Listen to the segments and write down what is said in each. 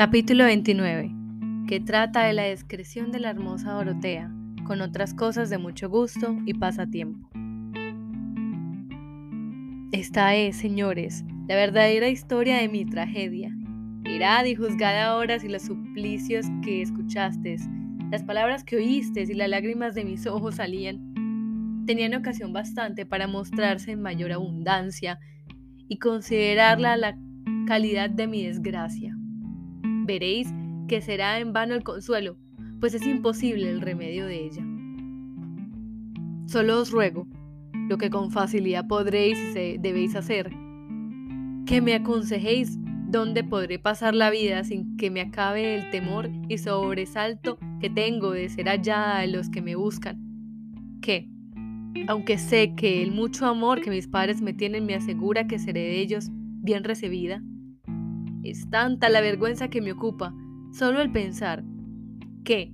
Capítulo 29, que trata de la descreción de la hermosa Dorotea, con otras cosas de mucho gusto y pasatiempo. Esta es, señores, la verdadera historia de mi tragedia. Mirad y juzgad ahora si los suplicios que escuchasteis, las palabras que oísteis y las lágrimas de mis ojos salían, tenían ocasión bastante para mostrarse en mayor abundancia y considerarla la calidad de mi desgracia veréis que será en vano el consuelo, pues es imposible el remedio de ella. Solo os ruego, lo que con facilidad podréis y debéis hacer, que me aconsejéis dónde podré pasar la vida sin que me acabe el temor y sobresalto que tengo de ser hallada de los que me buscan. Que, aunque sé que el mucho amor que mis padres me tienen me asegura que seré de ellos bien recibida, es tanta la vergüenza que me ocupa solo el pensar que,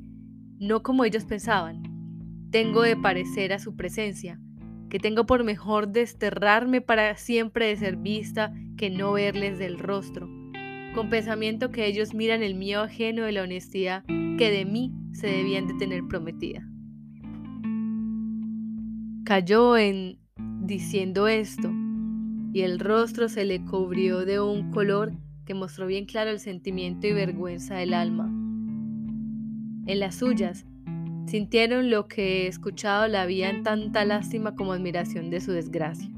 no como ellos pensaban, tengo de parecer a su presencia, que tengo por mejor desterrarme para siempre de ser vista que no verles del rostro, con pensamiento que ellos miran el mío ajeno de la honestidad que de mí se debían de tener prometida. Cayó en diciendo esto, y el rostro se le cubrió de un color que mostró bien claro el sentimiento y vergüenza del alma. En las suyas, sintieron lo que escuchado la en tanta lástima como admiración de su desgracia.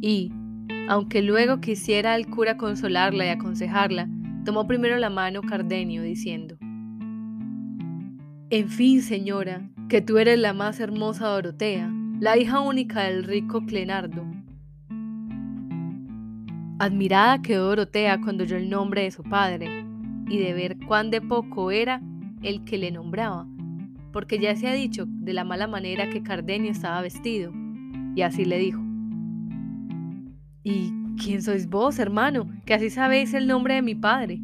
Y, aunque luego quisiera al cura consolarla y aconsejarla, tomó primero la mano Cardenio, diciendo, En fin, señora, que tú eres la más hermosa Dorotea, la hija única del rico Clenardo, Admirada quedó Dorotea cuando oyó el nombre de su padre y de ver cuán de poco era el que le nombraba, porque ya se ha dicho de la mala manera que Cardenio estaba vestido, y así le dijo. ¿Y quién sois vos, hermano, que así sabéis el nombre de mi padre?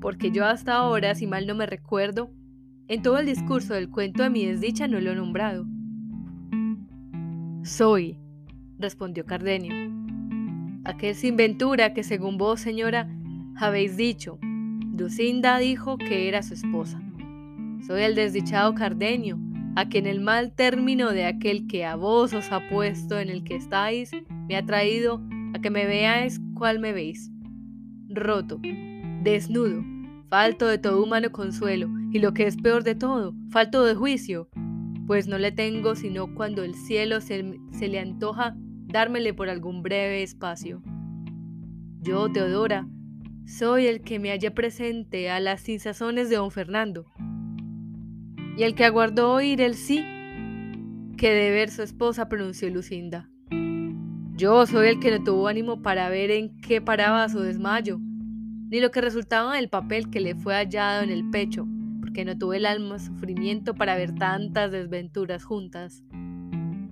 Porque yo hasta ahora, si mal no me recuerdo, en todo el discurso del cuento de mi desdicha no lo he nombrado. Soy, respondió Cardenio, aquel sin ventura que según vos, señora, habéis dicho. Lucinda dijo que era su esposa. Soy el desdichado Cardenio, a quien el mal término de aquel que a vos os ha puesto en el que estáis, me ha traído a que me veáis cual me veis. Roto, desnudo, falto de todo humano consuelo, y lo que es peor de todo, falto de juicio, pues no le tengo sino cuando el cielo se, se le antoja dármele por algún breve espacio. Yo, Teodora, soy el que me hallé presente a las sinsazones de don Fernando, y el que aguardó oír el sí que de ver su esposa pronunció Lucinda. Yo soy el que no tuvo ánimo para ver en qué paraba su desmayo, ni lo que resultaba del papel que le fue hallado en el pecho, porque no tuve el alma sufrimiento para ver tantas desventuras juntas.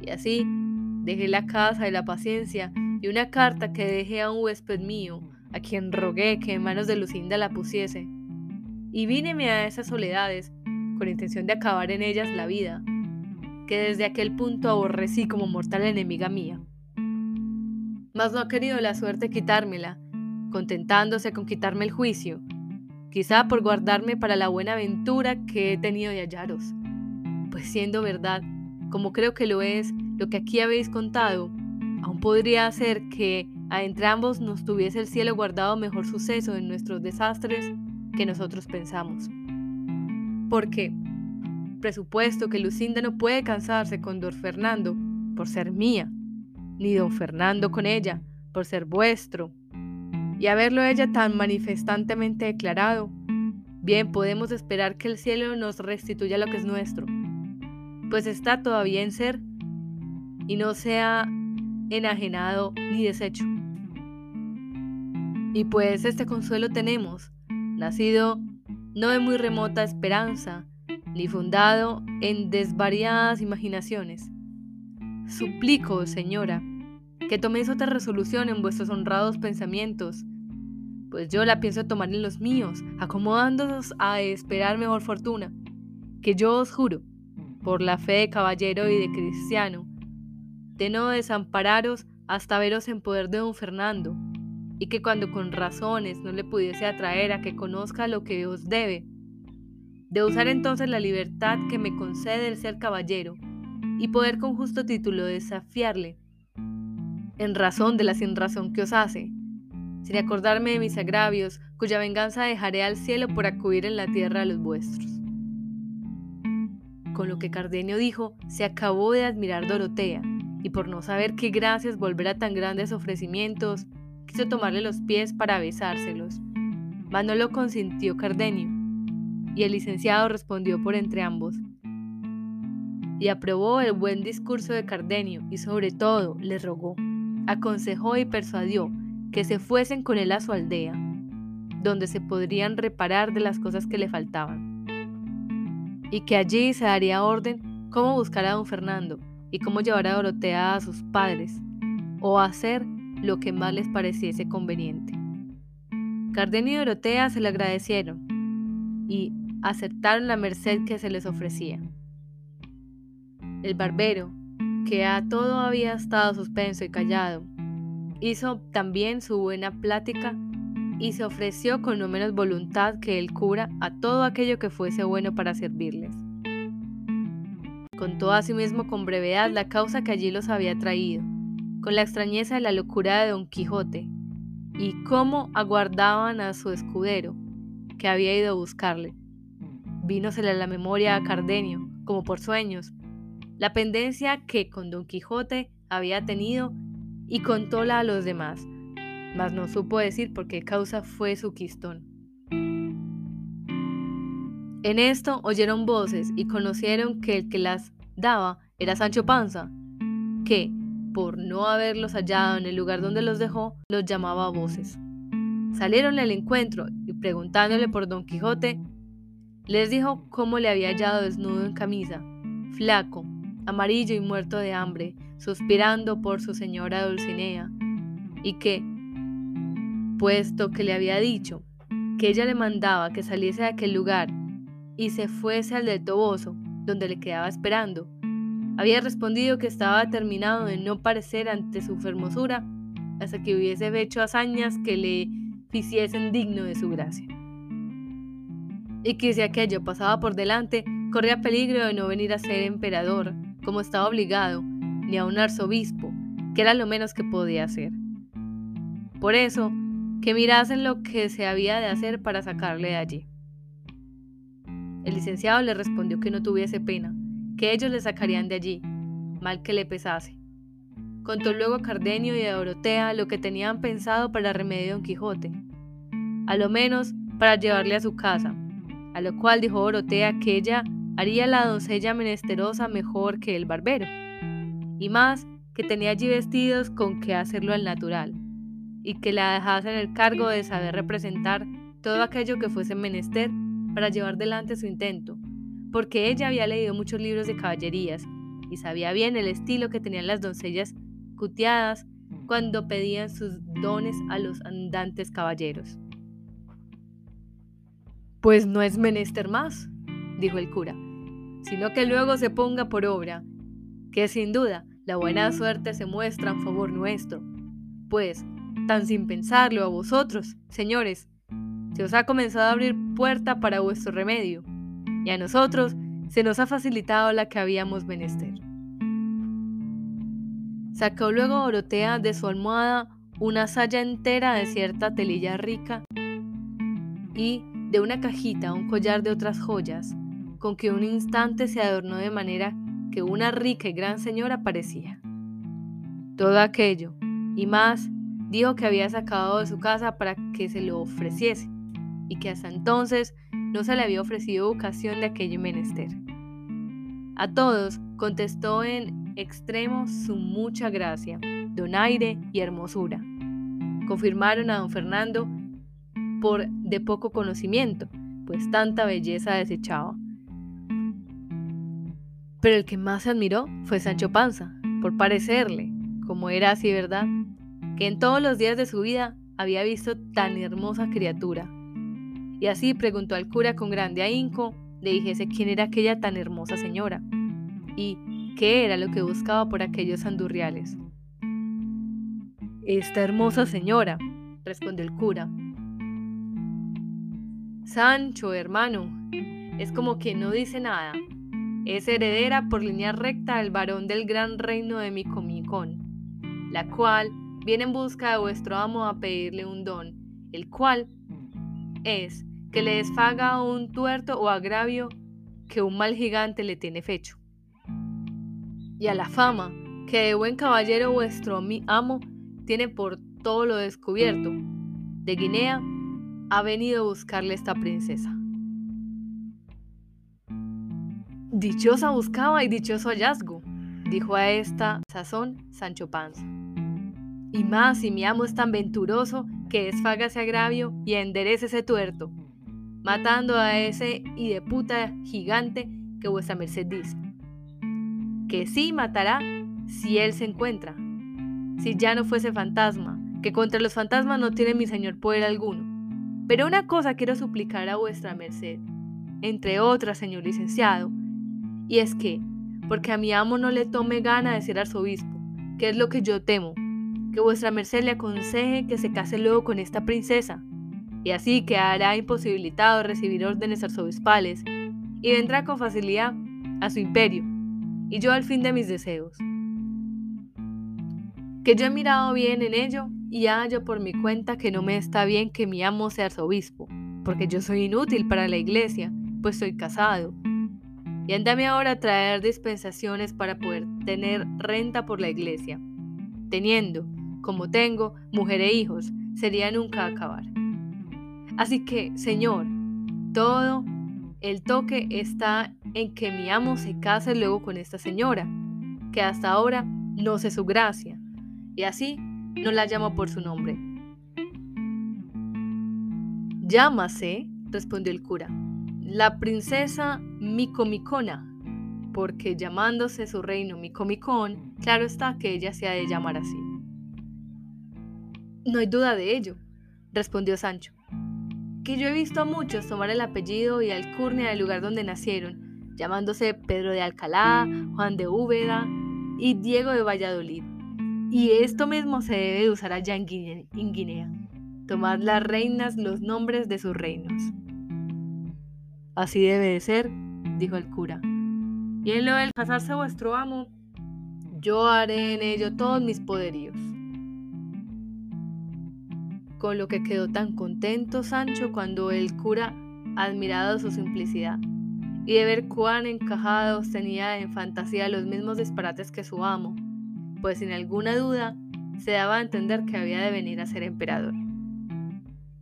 Y así, Dejé la casa de la paciencia y una carta que dejé a un huésped mío, a quien rogué que en manos de Lucinda la pusiese. Y víneme a esas soledades, con intención de acabar en ellas la vida, que desde aquel punto aborrecí como mortal enemiga mía. Mas no ha querido la suerte quitármela, contentándose con quitarme el juicio, quizá por guardarme para la buena aventura que he tenido de hallaros. Pues siendo verdad, como creo que lo es, lo que aquí habéis contado, aún podría ser que a entrambos nos tuviese el cielo guardado mejor suceso en nuestros desastres que nosotros pensamos. Porque, presupuesto que Lucinda no puede cansarse con don Fernando por ser mía, ni don Fernando con ella por ser vuestro, y haberlo ella tan manifestantemente declarado, bien podemos esperar que el cielo nos restituya lo que es nuestro, pues está todavía en ser y no sea enajenado ni deshecho. Y pues este consuelo tenemos, nacido no de muy remota esperanza, ni fundado en desvariadas imaginaciones. Suplico, señora, que toméis otra resolución en vuestros honrados pensamientos, pues yo la pienso tomar en los míos, acomodándonos a esperar mejor fortuna, que yo os juro, por la fe de caballero y de cristiano, de no desampararos hasta veros en poder de don Fernando, y que cuando con razones no le pudiese atraer a que conozca lo que os debe, de usar entonces la libertad que me concede el ser caballero y poder con justo título desafiarle en razón de la sin razón que os hace, sin acordarme de mis agravios, cuya venganza dejaré al cielo por acudir en la tierra a los vuestros. Con lo que Cardenio dijo, se acabó de admirar Dorotea, y por no saber qué gracias volver a tan grandes ofrecimientos, quiso tomarle los pies para besárselos. Mas no lo consintió Cardenio, y el licenciado respondió por entre ambos. Y aprobó el buen discurso de Cardenio, y sobre todo le rogó, aconsejó y persuadió que se fuesen con él a su aldea, donde se podrían reparar de las cosas que le faltaban y que allí se daría orden cómo buscar a don Fernando y cómo llevar a Dorotea a sus padres, o hacer lo que más les pareciese conveniente. Cardenio y Dorotea se le agradecieron y aceptaron la merced que se les ofrecía. El barbero, que a todo había estado suspenso y callado, hizo también su buena plática y se ofreció con no menos voluntad que el cura a todo aquello que fuese bueno para servirles. Contó asimismo con brevedad la causa que allí los había traído, con la extrañeza de la locura de Don Quijote, y cómo aguardaban a su escudero, que había ido a buscarle. Vínosele a la memoria a Cardenio, como por sueños, la pendencia que con Don Quijote había tenido y contóla a los demás, mas no supo decir por qué causa fue su quistón. En esto oyeron voces y conocieron que el que las daba era Sancho Panza, que, por no haberlos hallado en el lugar donde los dejó, los llamaba a voces. Salieron al encuentro y preguntándole por Don Quijote, les dijo cómo le había hallado desnudo en camisa, flaco, amarillo y muerto de hambre, suspirando por su señora Dulcinea, y que, puesto que le había dicho que ella le mandaba que saliese de aquel lugar y se fuese al del Toboso, donde le quedaba esperando, había respondido que estaba determinado de no parecer ante su hermosura hasta que hubiese hecho hazañas que le hiciesen digno de su gracia. Y que si aquello pasaba por delante, corría peligro de no venir a ser emperador, como estaba obligado, ni a un arzobispo, que era lo menos que podía hacer. Por eso, que mirasen lo que se había de hacer para sacarle de allí. El licenciado le respondió que no tuviese pena, que ellos le sacarían de allí, mal que le pesase. Contó luego a Cardenio y a Dorotea lo que tenían pensado para remedio Don Quijote, a lo menos para llevarle a su casa, a lo cual dijo Dorotea que ella haría la doncella menesterosa mejor que el barbero, y más que tenía allí vestidos con que hacerlo al natural y que la dejase en el cargo de saber representar todo aquello que fuese menester para llevar delante su intento, porque ella había leído muchos libros de caballerías y sabía bien el estilo que tenían las doncellas cuteadas cuando pedían sus dones a los andantes caballeros. Pues no es menester más, dijo el cura, sino que luego se ponga por obra, que sin duda la buena suerte se muestra en favor nuestro, pues tan sin pensarlo a vosotros, señores. Se os ha comenzado a abrir puerta para vuestro remedio, y a nosotros se nos ha facilitado la que habíamos menester. Sacó luego Orotea de su almohada una saya entera de cierta telilla rica y de una cajita un collar de otras joyas, con que un instante se adornó de manera que una rica y gran señora parecía. Todo aquello, y más, dijo que había sacado de su casa para que se lo ofreciese y que hasta entonces no se le había ofrecido ocasión de aquello menester. A todos contestó en extremo su mucha gracia, donaire y hermosura. Confirmaron a don Fernando por de poco conocimiento, pues tanta belleza desechaba. Pero el que más se admiró fue Sancho Panza, por parecerle, como era así verdad, que en todos los días de su vida había visto tan hermosa criatura. Y así preguntó al cura con grande ahínco, le dijese quién era aquella tan hermosa señora y qué era lo que buscaba por aquellos andurriales. Esta hermosa señora, respondió el cura. Sancho, hermano, es como que no dice nada. Es heredera por línea recta del varón del gran reino de Micomicón, la cual viene en busca de vuestro amo a pedirle un don, el cual es que le desfaga un tuerto o agravio que un mal gigante le tiene fecho. Y a la fama que de buen caballero vuestro amo tiene por todo lo descubierto, de Guinea ha venido a buscarle esta princesa. Dichosa buscaba y dichoso hallazgo, dijo a esta sazón Sancho Panza. Y más si mi amo es tan venturoso que desfaga ese agravio y enderece ese tuerto, matando a ese y gigante que vuestra merced dice. Que sí matará si él se encuentra, si ya no fuese fantasma, que contra los fantasmas no tiene mi señor poder alguno. Pero una cosa quiero suplicar a vuestra merced, entre otras, señor licenciado, y es que, porque a mi amo no le tome gana de ser arzobispo, que es lo que yo temo, que vuestra merced le aconseje que se case luego con esta princesa, y así quedará imposibilitado recibir órdenes arzobispales, y vendrá con facilidad a su imperio, y yo al fin de mis deseos. Que yo he mirado bien en ello y hallo por mi cuenta que no me está bien que mi amo sea arzobispo, porque yo soy inútil para la iglesia, pues soy casado. Y andame ahora a traer dispensaciones para poder tener renta por la iglesia. Teniendo, como tengo, mujer e hijos, sería nunca acabar. Así que, Señor, todo el toque está en que mi amo se case luego con esta señora, que hasta ahora no sé su gracia, y así no la llamo por su nombre. Llámase, respondió el cura, la princesa Micomicona, porque llamándose su reino Micomicón, claro está que ella se ha de llamar así. No hay duda de ello, respondió Sancho, que yo he visto a muchos tomar el apellido y alcurnia del lugar donde nacieron, llamándose Pedro de Alcalá, Juan de Úbeda y Diego de Valladolid. Y esto mismo se debe usar allá en Guinea, tomar las reinas los nombres de sus reinos. Así debe de ser, dijo el cura. Y en lo del casarse vuestro amo, yo haré en ello todos mis poderíos. Con lo que quedó tan contento Sancho cuando el cura, admirado su simplicidad, y de ver cuán encajados tenía en fantasía los mismos disparates que su amo, pues sin alguna duda se daba a entender que había de venir a ser emperador.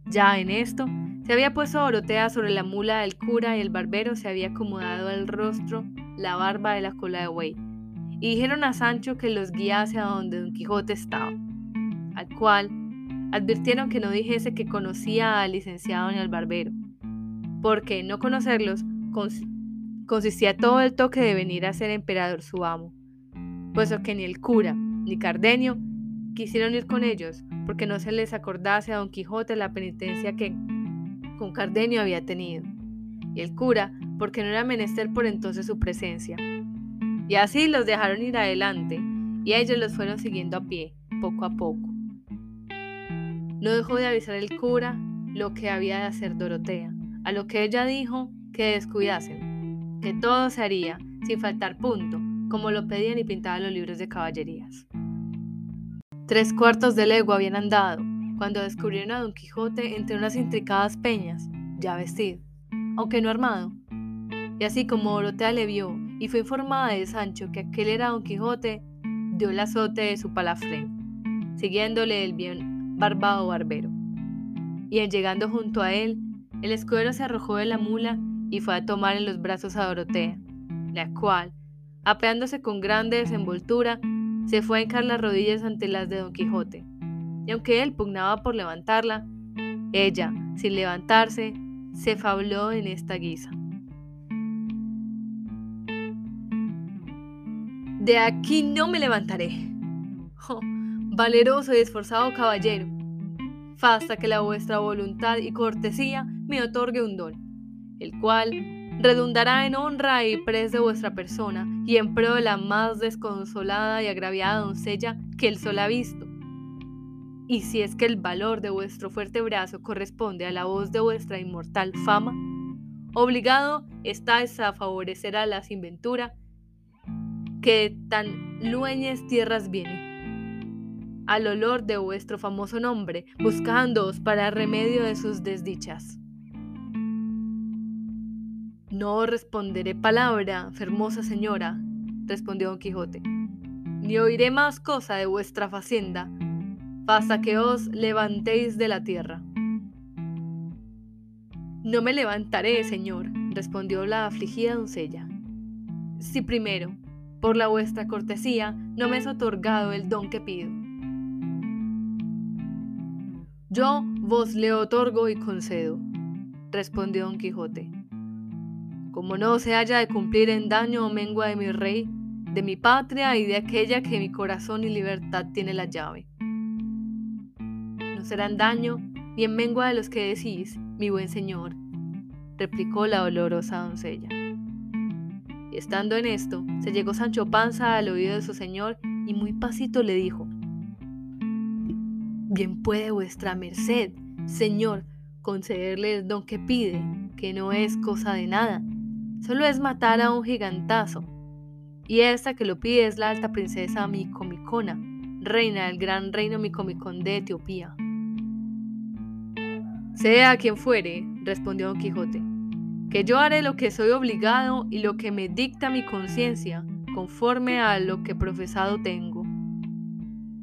Ya en esto, se había puesto Orotea sobre la mula del cura y el barbero se había acomodado al rostro la barba de la cola de buey, y dijeron a Sancho que los guiase a donde Don Quijote estaba, al cual advirtieron que no dijese que conocía al licenciado ni al barbero, porque no conocerlos consistía todo el toque de venir a ser emperador su amo puesto que ni el cura ni Cardenio quisieron ir con ellos, porque no se les acordase a Don Quijote la penitencia que con Cardenio había tenido, y el cura, porque no era menester por entonces su presencia. Y así los dejaron ir adelante, y ellos los fueron siguiendo a pie, poco a poco. No dejó de avisar el cura lo que había de hacer Dorotea, a lo que ella dijo que descuidasen, que todo se haría, sin faltar punto, como lo pedían y pintaban los libros de caballerías. Tres cuartos de legua habían andado, cuando descubrieron a Don Quijote entre unas intricadas peñas, ya vestido, aunque no armado. Y así como Dorotea le vio y fue informada de Sancho que aquel era Don Quijote, dio el azote de su palafrén, siguiéndole el bien barbado barbero. Y en llegando junto a él, el escudero se arrojó de la mula y fue a tomar en los brazos a Dorotea, la cual, apeándose con grande desenvoltura, se fue a hincar las rodillas ante las de Don Quijote. Y aunque él pugnaba por levantarla, ella, sin levantarse, se fabló en esta guisa. De aquí no me levantaré. Oh, valeroso y esforzado caballero, basta que la vuestra voluntad y cortesía me otorgue un don, el cual redundará en honra y pres de vuestra persona y en pro de la más desconsolada y agraviada doncella que el sol ha visto. y si es que el valor de vuestro fuerte brazo corresponde a la voz de vuestra inmortal fama, obligado estáis a favorecer a la inventura que tan lueñes tierras viene, al olor de vuestro famoso nombre, buscándoos para remedio de sus desdichas. No responderé palabra, fermosa señora, respondió don Quijote, ni oiré más cosa de vuestra facienda, hasta que os levantéis de la tierra. No me levantaré, señor, respondió la afligida doncella. Si primero, por la vuestra cortesía, no me es otorgado el don que pido. Yo vos le otorgo y concedo, respondió don Quijote. Como no se haya de cumplir en daño o mengua de mi rey, de mi patria y de aquella que mi corazón y libertad tiene la llave. No serán daño ni en mengua de los que decís, mi buen señor, replicó la olorosa doncella. Y estando en esto, se llegó Sancho Panza al oído de su señor y muy pasito le dijo, Bien puede vuestra merced, señor, concederle el don que pide, que no es cosa de nada, solo es matar a un gigantazo. Y esta que lo pide es la alta princesa Micomicona, reina del gran reino Micomicón de Etiopía. Sea quien fuere, respondió Don Quijote, que yo haré lo que soy obligado y lo que me dicta mi conciencia, conforme a lo que profesado tengo.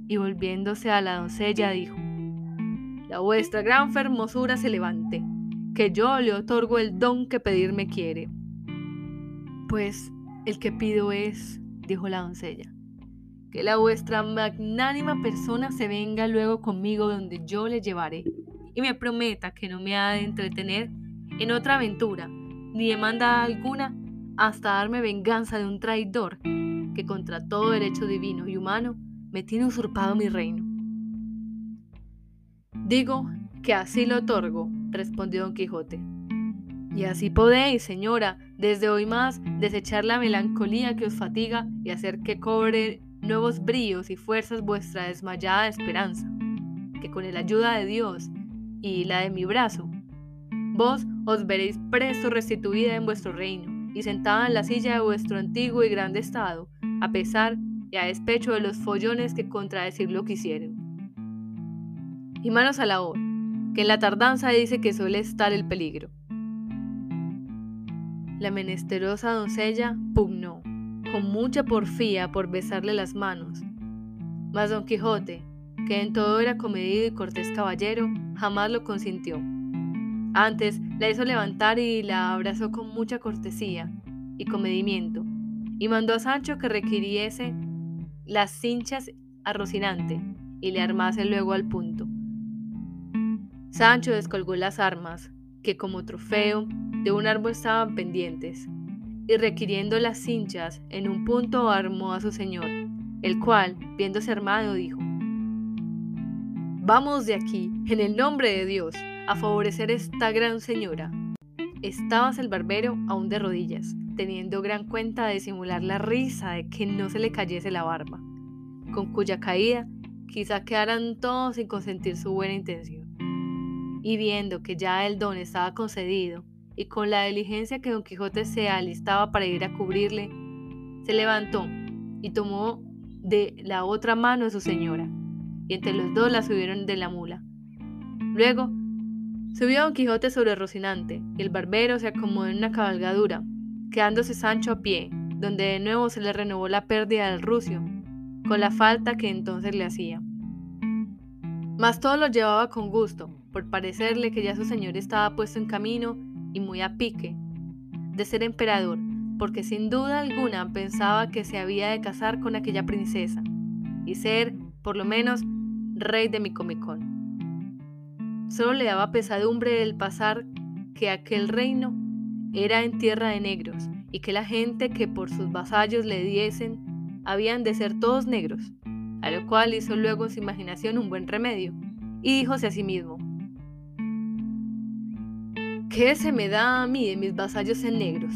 Y volviéndose a la doncella dijo, La vuestra gran fermosura se levante, que yo le otorgo el don que pedirme quiere. Pues el que pido es, dijo la doncella, que la vuestra magnánima persona se venga luego conmigo donde yo le llevaré y me prometa que no me ha de entretener en otra aventura, ni demanda alguna hasta darme venganza de un traidor que contra todo derecho divino y humano me tiene usurpado mi reino. Digo que así lo otorgo, respondió don Quijote. Y así podéis, señora, desde hoy más, desechar la melancolía que os fatiga y hacer que cobre nuevos bríos y fuerzas vuestra desmayada esperanza, que con la ayuda de Dios y la de mi brazo. Vos os veréis presto restituida en vuestro reino y sentada en la silla de vuestro antiguo y grande estado, a pesar y a despecho de los follones que contradecirlo quisieren. Y manos a la obra, que en la tardanza dice que suele estar el peligro. La menesterosa doncella pugnó, con mucha porfía, por besarle las manos. Mas don Quijote, que en todo era comedido y cortés caballero, jamás lo consintió. Antes la hizo levantar y la abrazó con mucha cortesía y comedimiento, y mandó a Sancho que requiriese las cinchas a Rocinante y le armase luego al punto. Sancho descolgó las armas, que como trofeo de un árbol estaban pendientes, y requiriendo las cinchas en un punto armó a su señor, el cual, viéndose armado, dijo, Vamos de aquí, en el nombre de Dios, a favorecer esta gran señora. Estabas el barbero aún de rodillas, teniendo gran cuenta de simular la risa de que no se le cayese la barba, con cuya caída quizá quedaran todos sin consentir su buena intención. Y viendo que ya el don estaba concedido, y con la diligencia que don Quijote se alistaba para ir a cubrirle, se levantó y tomó de la otra mano a su señora, y entre los dos la subieron de la mula. Luego subió Don Quijote sobre Rocinante, y el barbero se acomodó en una cabalgadura, quedándose Sancho a pie, donde de nuevo se le renovó la pérdida del rucio, con la falta que entonces le hacía. Mas todo lo llevaba con gusto, por parecerle que ya su señor estaba puesto en camino y muy a pique de ser emperador, porque sin duda alguna pensaba que se había de casar con aquella princesa y ser, por lo menos, rey de Micomicón. Solo le daba pesadumbre el pasar que aquel reino era en tierra de negros y que la gente que por sus vasallos le diesen habían de ser todos negros, a lo cual hizo luego en su imaginación un buen remedio, y díjose a sí mismo, ¿qué se me da a mí de mis vasallos en negros?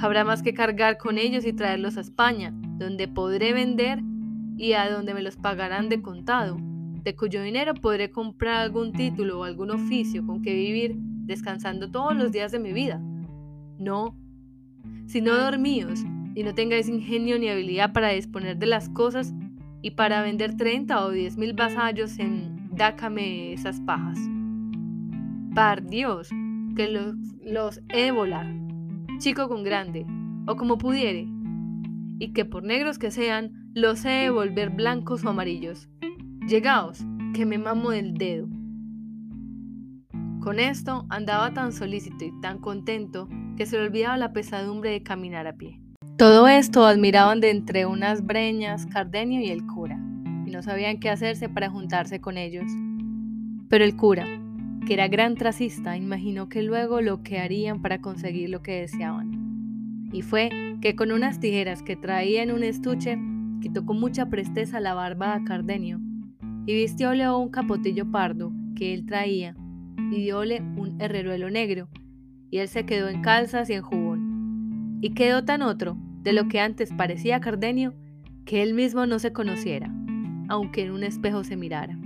Habrá más que cargar con ellos y traerlos a España, donde podré vender y a donde me los pagarán de contado de cuyo dinero podré comprar algún título o algún oficio con que vivir descansando todos los días de mi vida. No, si no dormíos y no tengáis ingenio ni habilidad para disponer de las cosas y para vender 30 o 10 mil vasallos en dácame esas pajas. Par Dios, que los, los he de volar, chico con grande, o como pudiere, y que por negros que sean, los he de volver blancos o amarillos. Llegaos, que me mamo del dedo. Con esto andaba tan solícito y tan contento que se le olvidaba la pesadumbre de caminar a pie. Todo esto admiraban de entre unas breñas Cardenio y el cura, y no sabían qué hacerse para juntarse con ellos. Pero el cura, que era gran tracista, imaginó que luego lo que harían para conseguir lo que deseaban. Y fue que con unas tijeras que traía en un estuche, quitó con mucha presteza la barba a Cardenio y vistióle un capotillo pardo que él traía y diole un herreruelo negro, y él se quedó en calzas y en jubón. Y quedó tan otro de lo que antes parecía Cardenio que él mismo no se conociera, aunque en un espejo se mirara.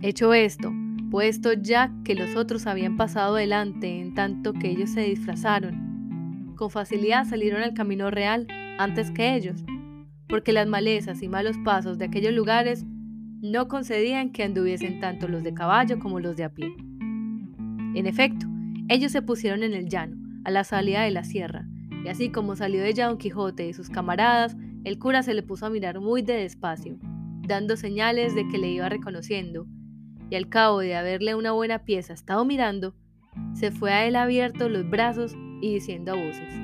Hecho esto, puesto ya que los otros habían pasado delante en tanto que ellos se disfrazaron, con facilidad salieron al camino real antes que ellos, porque las malezas y malos pasos de aquellos lugares no concedían que anduviesen tanto los de caballo como los de a pie. En efecto, ellos se pusieron en el llano, a la salida de la sierra, y así como salió ella Don Quijote y sus camaradas, el cura se le puso a mirar muy de despacio, dando señales de que le iba reconociendo, y al cabo de haberle una buena pieza estado mirando, se fue a él abierto los brazos y diciendo a voces,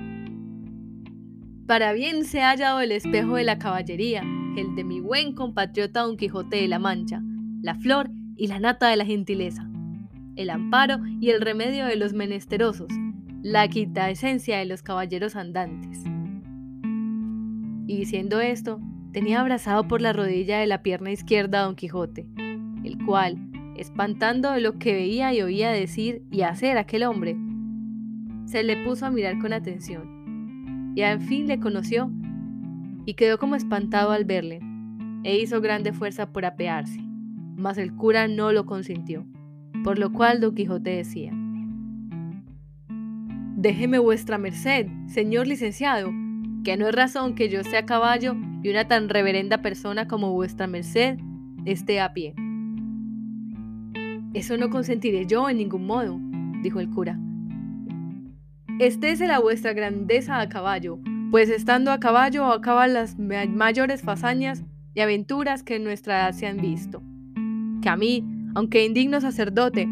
Para bien se ha hallado el espejo de la caballería, el de mi buen compatriota Don Quijote de la Mancha, la flor y la nata de la gentileza, el amparo y el remedio de los menesterosos, la quita esencia de los caballeros andantes. Y diciendo esto, tenía abrazado por la rodilla de la pierna izquierda a Don Quijote, el cual, espantando de lo que veía y oía decir y hacer aquel hombre, se le puso a mirar con atención, y al fin le conoció y quedó como espantado al verle, e hizo grande fuerza por apearse, mas el cura no lo consintió, por lo cual don Quijote decía, Déjeme vuestra merced, señor licenciado, que no es razón que yo sea caballo y una tan reverenda persona como vuestra merced esté a pie. Eso no consentiré yo en ningún modo, dijo el cura. Estése la vuestra grandeza a caballo, pues estando a caballo acaban las mayores fazañas y aventuras que en nuestra edad se han visto. Que a mí, aunque indigno sacerdote,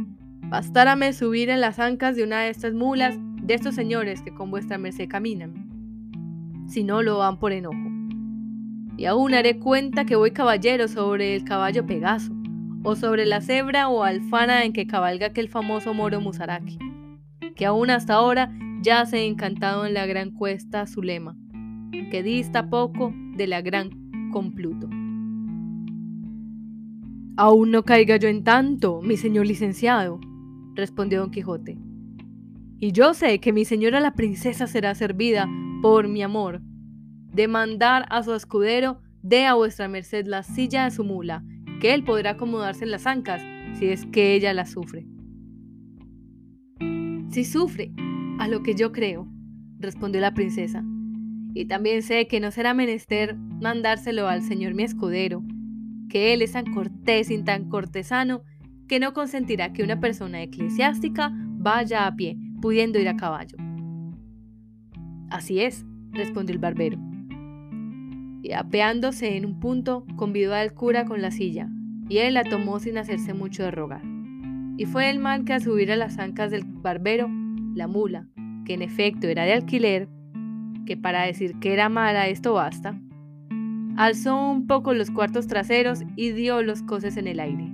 bastárame subir en las ancas de una de estas mulas de estos señores que con vuestra merced caminan, si no lo van por enojo. Y aún haré cuenta que voy caballero sobre el caballo Pegaso, o sobre la cebra o alfana en que cabalga aquel famoso moro Musaraki, que aún hasta ahora yace encantado en la gran cuesta Zulema, que dista poco de la gran Compluto. Aún no caiga yo en tanto, mi señor licenciado, respondió don Quijote. Y yo sé que mi señora la princesa será servida por mi amor, de mandar a su escudero dé a vuestra merced la silla de su mula, que él podrá acomodarse en las ancas, si es que ella la sufre. Si sufre, a lo que yo creo, respondió la princesa. Y también sé que no será menester mandárselo al señor mi escudero, que él es tan cortés y tan cortesano que no consentirá que una persona eclesiástica vaya a pie, pudiendo ir a caballo. Así es, respondió el barbero. Y apeándose en un punto, convidó al cura con la silla, y él la tomó sin hacerse mucho de rogar. Y fue el mal que a subir a las ancas del barbero la mula, que en efecto era de alquiler, que para decir que era mala esto basta, alzó un poco los cuartos traseros y dio los coces en el aire.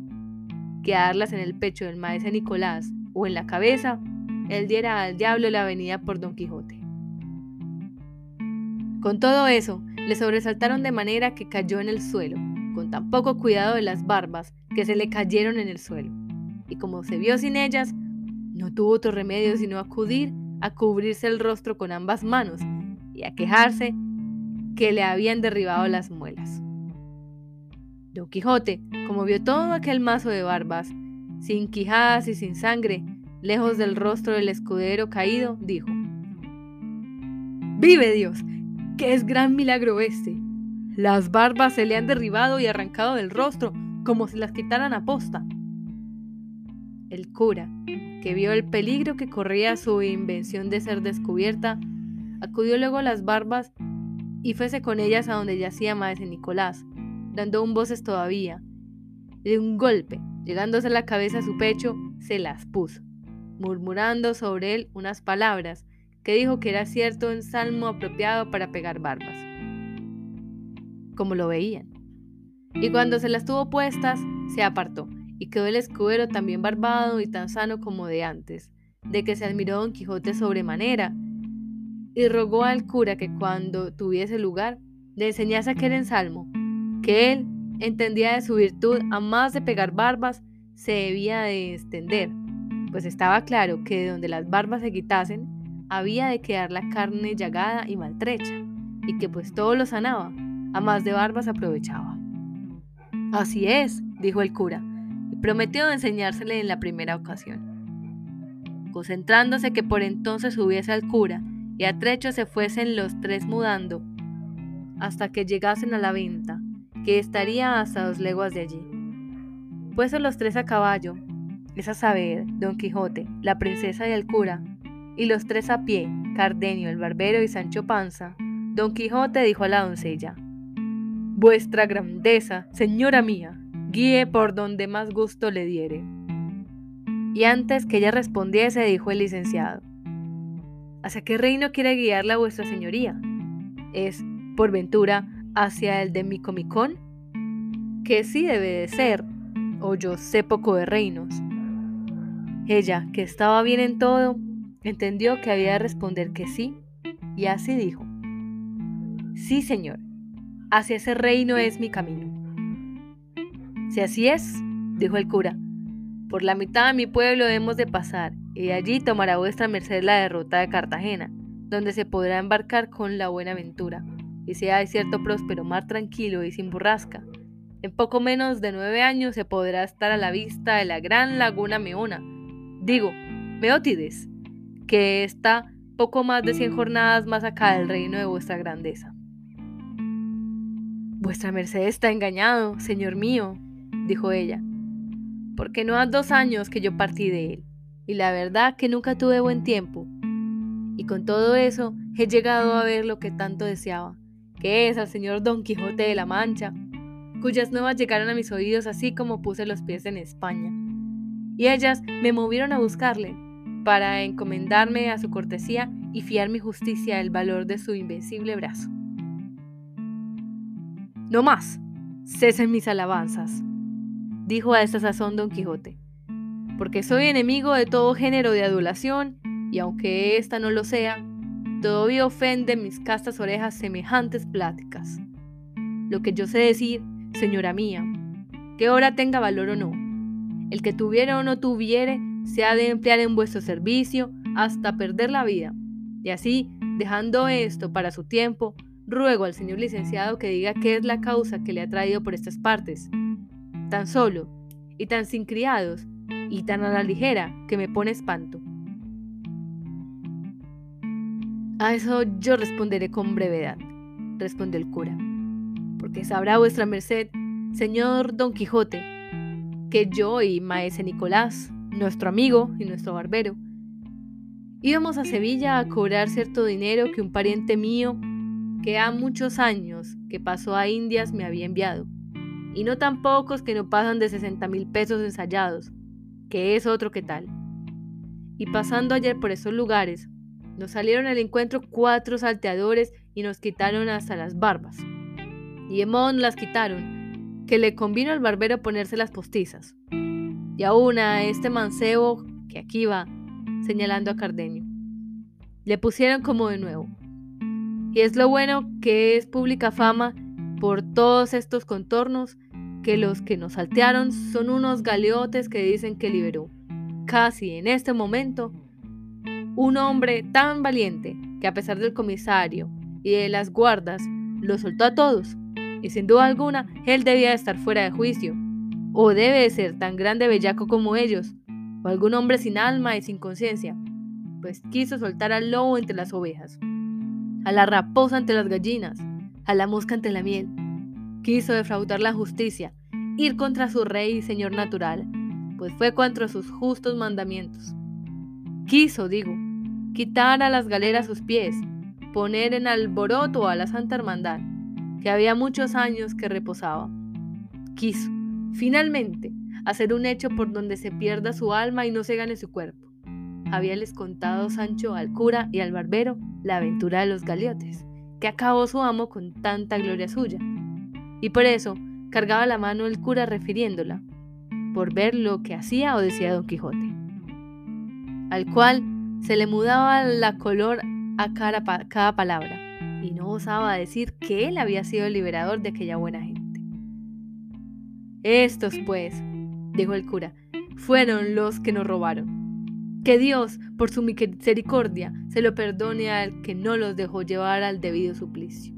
Que darlas en el pecho del maese Nicolás o en la cabeza, él diera al diablo la venida por Don Quijote. Con todo eso, le sobresaltaron de manera que cayó en el suelo, con tan poco cuidado de las barbas que se le cayeron en el suelo. Y como se vio sin ellas, no tuvo otro remedio sino acudir a cubrirse el rostro con ambas manos y a quejarse que le habían derribado las muelas. Don Quijote, como vio todo aquel mazo de barbas, sin quijadas y sin sangre, lejos del rostro del escudero caído, dijo, Vive Dios, que es gran milagro este. Las barbas se le han derribado y arrancado del rostro como si las quitaran a posta. El cura, que vio el peligro que corría su invención de ser descubierta, acudió luego a las barbas y fuese con ellas a donde yacía Maese Nicolás, dando un voces todavía. De un golpe, llegándose la cabeza a su pecho, se las puso, murmurando sobre él unas palabras que dijo que era cierto un salmo apropiado para pegar barbas. Como lo veían. Y cuando se las tuvo puestas, se apartó, y quedó el escudero también barbado y tan sano como de antes, de que se admiró don Quijote sobremanera, y rogó al cura que cuando tuviese lugar le enseñase aquel ensalmo, que él entendía de su virtud, a más de pegar barbas, se debía de extender, pues estaba claro que de donde las barbas se quitasen, había de quedar la carne llagada y maltrecha, y que pues todo lo sanaba, a más de barbas aprovechaba. Así es, dijo el cura, y prometió enseñársele en la primera ocasión. Concentrándose que por entonces subiese al cura y a trecho se fuesen los tres mudando, hasta que llegasen a la venta, que estaría hasta dos leguas de allí. Puestos los tres a caballo, es a saber, Don Quijote, la princesa y el cura, y los tres a pie, Cardenio, el barbero y Sancho Panza, Don Quijote dijo a la doncella, Vuestra grandeza, señora mía, guíe por donde más gusto le diere. Y antes que ella respondiese, dijo el licenciado, ¿Hacia qué reino quiere guiarla vuestra señoría? ¿Es, por ventura, hacia el de Micomicón? Que sí debe de ser, o yo sé poco de reinos. Ella, que estaba bien en todo, entendió que había de responder que sí, y así dijo. Sí, señor, hacia ese reino es mi camino. Si así es, dijo el cura, por la mitad de mi pueblo hemos de pasar, y allí tomará vuestra merced la derrota de Cartagena, donde se podrá embarcar con la buena ventura, y sea de cierto próspero mar tranquilo y sin burrasca. En poco menos de nueve años se podrá estar a la vista de la gran laguna Meona, digo, Meótides, que está poco más de cien jornadas más acá del reino de vuestra grandeza. Vuestra merced está engañado, señor mío, dijo ella, porque no ha dos años que yo partí de él y la verdad que nunca tuve buen tiempo. Y con todo eso he llegado a ver lo que tanto deseaba, que es al señor Don Quijote de la Mancha, cuyas nuevas llegaron a mis oídos así como puse los pies en España. Y ellas me movieron a buscarle, para encomendarme a su cortesía y fiar mi justicia al valor de su invencible brazo. No más, cesen mis alabanzas, dijo a esta sazón Don Quijote porque soy enemigo de todo género de adulación, y aunque ésta no lo sea, todavía ofende mis castas orejas semejantes pláticas. Lo que yo sé decir, señora mía, que ahora tenga valor o no, el que tuviera o no tuviere, se ha de emplear en vuestro servicio hasta perder la vida. Y así, dejando esto para su tiempo, ruego al señor licenciado que diga qué es la causa que le ha traído por estas partes. Tan solo y tan sin criados, y tan a la ligera que me pone espanto. A eso yo responderé con brevedad, respondió el cura, porque sabrá vuestra merced, señor Don Quijote, que yo y maese Nicolás, nuestro amigo y nuestro barbero, íbamos a Sevilla a cobrar cierto dinero que un pariente mío, que ha muchos años que pasó a Indias, me había enviado, y no tan pocos que no pasan de 60 mil pesos ensayados, que es otro que tal. Y pasando ayer por esos lugares, nos salieron al encuentro cuatro salteadores y nos quitaron hasta las barbas. Y modo las quitaron, que le convino al barbero ponerse las postizas. Y aún a este mancebo que aquí va, señalando a Cardenio. Le pusieron como de nuevo. Y es lo bueno que es pública fama por todos estos contornos que los que nos saltearon son unos galeotes que dicen que liberó, casi en este momento, un hombre tan valiente que a pesar del comisario y de las guardas, lo soltó a todos, y sin duda alguna él debía estar fuera de juicio, o debe de ser tan grande bellaco como ellos, o algún hombre sin alma y sin conciencia, pues quiso soltar al lobo entre las ovejas, a la raposa ante las gallinas, a la mosca ante la miel. Quiso defraudar la justicia, ir contra su rey y señor natural, pues fue contra sus justos mandamientos. Quiso, digo, quitar a las galeras sus pies, poner en alboroto a la Santa Hermandad, que había muchos años que reposaba. Quiso, finalmente, hacer un hecho por donde se pierda su alma y no se gane su cuerpo. Habíales contado Sancho al cura y al barbero la aventura de los galeotes, que acabó su amo con tanta gloria suya. Y por eso cargaba la mano el cura refiriéndola, por ver lo que hacía o decía Don Quijote, al cual se le mudaba la color a cada, cada palabra, y no osaba decir que él había sido el liberador de aquella buena gente. Estos, pues, dijo el cura, fueron los que nos robaron. Que Dios, por su misericordia, se lo perdone al que no los dejó llevar al debido suplicio.